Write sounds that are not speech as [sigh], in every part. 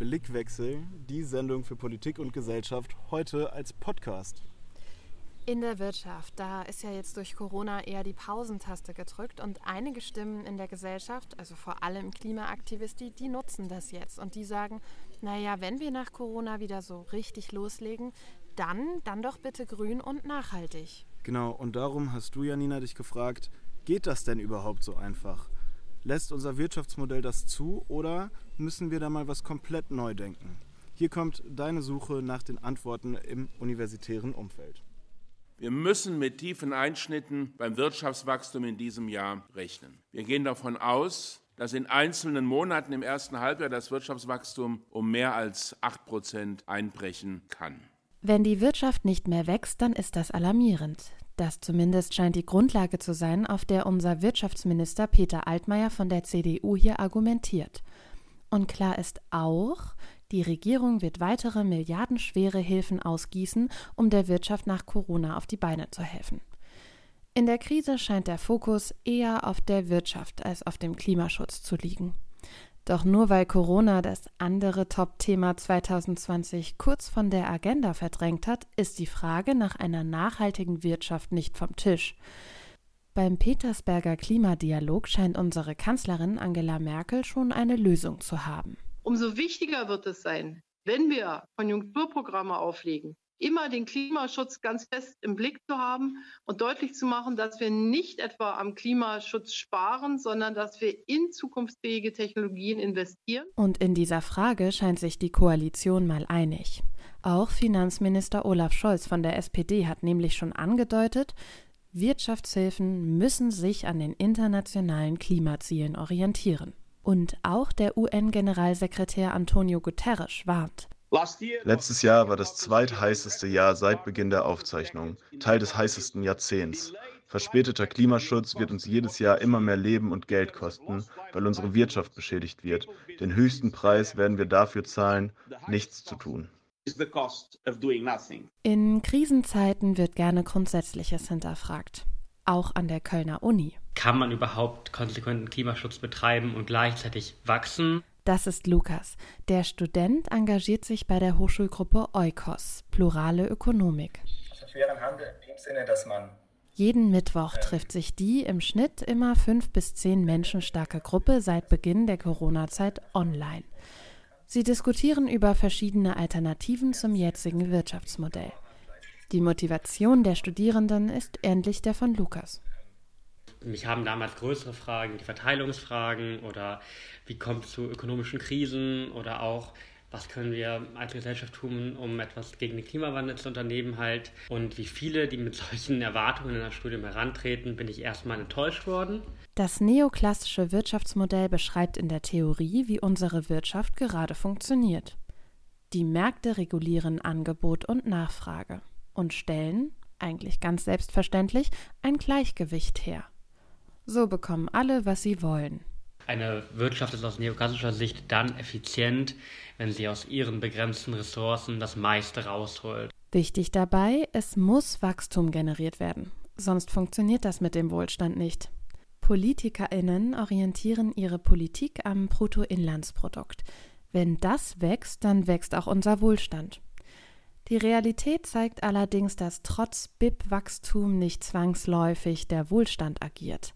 Blickwechsel, die Sendung für Politik und Gesellschaft, heute als Podcast. In der Wirtschaft, da ist ja jetzt durch Corona eher die Pausentaste gedrückt und einige Stimmen in der Gesellschaft, also vor allem Klimaaktivisten, die nutzen das jetzt und die sagen, naja, wenn wir nach Corona wieder so richtig loslegen, dann, dann doch bitte grün und nachhaltig. Genau, und darum hast du, Janina, dich gefragt, geht das denn überhaupt so einfach? Lässt unser Wirtschaftsmodell das zu oder müssen wir da mal was komplett neu denken? Hier kommt deine Suche nach den Antworten im universitären Umfeld. Wir müssen mit tiefen Einschnitten beim Wirtschaftswachstum in diesem Jahr rechnen. Wir gehen davon aus, dass in einzelnen Monaten im ersten Halbjahr das Wirtschaftswachstum um mehr als 8 Prozent einbrechen kann. Wenn die Wirtschaft nicht mehr wächst, dann ist das alarmierend. Das zumindest scheint die Grundlage zu sein, auf der unser Wirtschaftsminister Peter Altmaier von der CDU hier argumentiert. Und klar ist auch, die Regierung wird weitere milliardenschwere Hilfen ausgießen, um der Wirtschaft nach Corona auf die Beine zu helfen. In der Krise scheint der Fokus eher auf der Wirtschaft als auf dem Klimaschutz zu liegen. Doch nur weil Corona das andere Top-Thema 2020 kurz von der Agenda verdrängt hat, ist die Frage nach einer nachhaltigen Wirtschaft nicht vom Tisch. Beim Petersberger Klimadialog scheint unsere Kanzlerin Angela Merkel schon eine Lösung zu haben. Umso wichtiger wird es sein, wenn wir Konjunkturprogramme auflegen, immer den Klimaschutz ganz fest im Blick zu haben und deutlich zu machen, dass wir nicht etwa am Klimaschutz sparen, sondern dass wir in zukunftsfähige Technologien investieren. Und in dieser Frage scheint sich die Koalition mal einig. Auch Finanzminister Olaf Scholz von der SPD hat nämlich schon angedeutet, Wirtschaftshilfen müssen sich an den internationalen Klimazielen orientieren. Und auch der UN-Generalsekretär Antonio Guterres warnt. Letztes Jahr war das zweitheißeste Jahr seit Beginn der Aufzeichnung, Teil des heißesten Jahrzehnts. Verspäteter Klimaschutz wird uns jedes Jahr immer mehr Leben und Geld kosten, weil unsere Wirtschaft beschädigt wird. Den höchsten Preis werden wir dafür zahlen, nichts zu tun. In Krisenzeiten wird gerne Grundsätzliches hinterfragt, auch an der Kölner Uni. Kann man überhaupt konsequenten Klimaschutz betreiben und gleichzeitig wachsen? Das ist Lukas. Der Student engagiert sich bei der Hochschulgruppe Eukos, plurale Ökonomik. Also fairen Handel in dem Sinne, dass man jeden Mittwoch trifft sich die im Schnitt immer fünf bis zehn Menschen starke Gruppe seit Beginn der Corona-Zeit online. Sie diskutieren über verschiedene Alternativen zum jetzigen Wirtschaftsmodell. Die Motivation der Studierenden ist ähnlich der von Lukas. Mich haben damals größere Fragen, die Verteilungsfragen oder wie kommt es zu ökonomischen Krisen oder auch, was können wir als Gesellschaft tun, um etwas gegen den Klimawandel zu unternehmen halt. Und wie viele, die mit [laughs] solchen Erwartungen in das Studium herantreten, bin ich erstmal enttäuscht worden. Das neoklassische Wirtschaftsmodell beschreibt in der Theorie, wie unsere Wirtschaft gerade funktioniert. Die Märkte regulieren Angebot und Nachfrage und stellen, eigentlich ganz selbstverständlich, ein Gleichgewicht her. So bekommen alle, was sie wollen. Eine Wirtschaft ist aus neoklassischer Sicht dann effizient, wenn sie aus ihren begrenzten Ressourcen das meiste rausholt. Wichtig dabei, es muss Wachstum generiert werden, sonst funktioniert das mit dem Wohlstand nicht. Politikerinnen orientieren ihre Politik am Bruttoinlandsprodukt. Wenn das wächst, dann wächst auch unser Wohlstand. Die Realität zeigt allerdings, dass trotz BIP-Wachstum nicht zwangsläufig der Wohlstand agiert.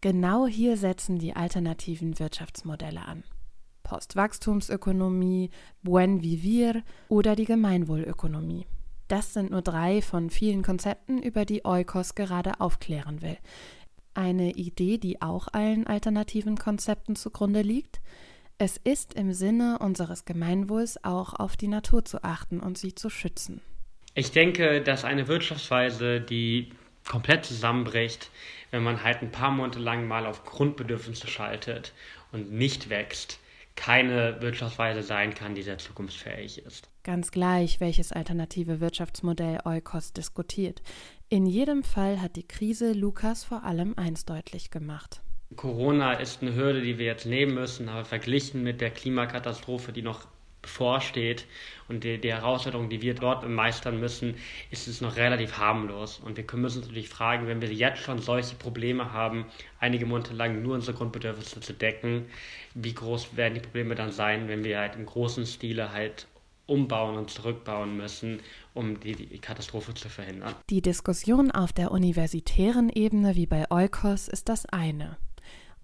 Genau hier setzen die alternativen Wirtschaftsmodelle an. Postwachstumsökonomie, Buen Vivir oder die Gemeinwohlökonomie. Das sind nur drei von vielen Konzepten, über die Eukos gerade aufklären will. Eine Idee, die auch allen alternativen Konzepten zugrunde liegt? Es ist im Sinne unseres Gemeinwohls auch auf die Natur zu achten und sie zu schützen. Ich denke, dass eine Wirtschaftsweise, die komplett zusammenbricht, wenn man halt ein paar Monate lang mal auf Grundbedürfnisse schaltet und nicht wächst, keine Wirtschaftsweise sein kann, die sehr zukunftsfähig ist. Ganz gleich, welches alternative Wirtschaftsmodell Eukos diskutiert. In jedem Fall hat die Krise Lukas vor allem eins deutlich gemacht. Corona ist eine Hürde, die wir jetzt nehmen müssen, aber verglichen mit der Klimakatastrophe, die noch bevorsteht und die, die Herausforderungen, die wir dort meistern müssen, ist es noch relativ harmlos. Und wir müssen uns natürlich fragen, wenn wir jetzt schon solche Probleme haben, einige Monate lang nur unsere Grundbedürfnisse zu decken, wie groß werden die Probleme dann sein, wenn wir halt im großen Stile halt umbauen und zurückbauen müssen, um die, die, Katastrophe zu verhindern. Die Diskussion auf der universitären Ebene wie bei Eukos ist das eine.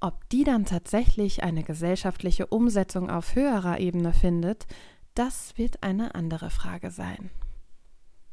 Ob die dann tatsächlich eine gesellschaftliche Umsetzung auf höherer Ebene findet, das wird eine andere Frage sein.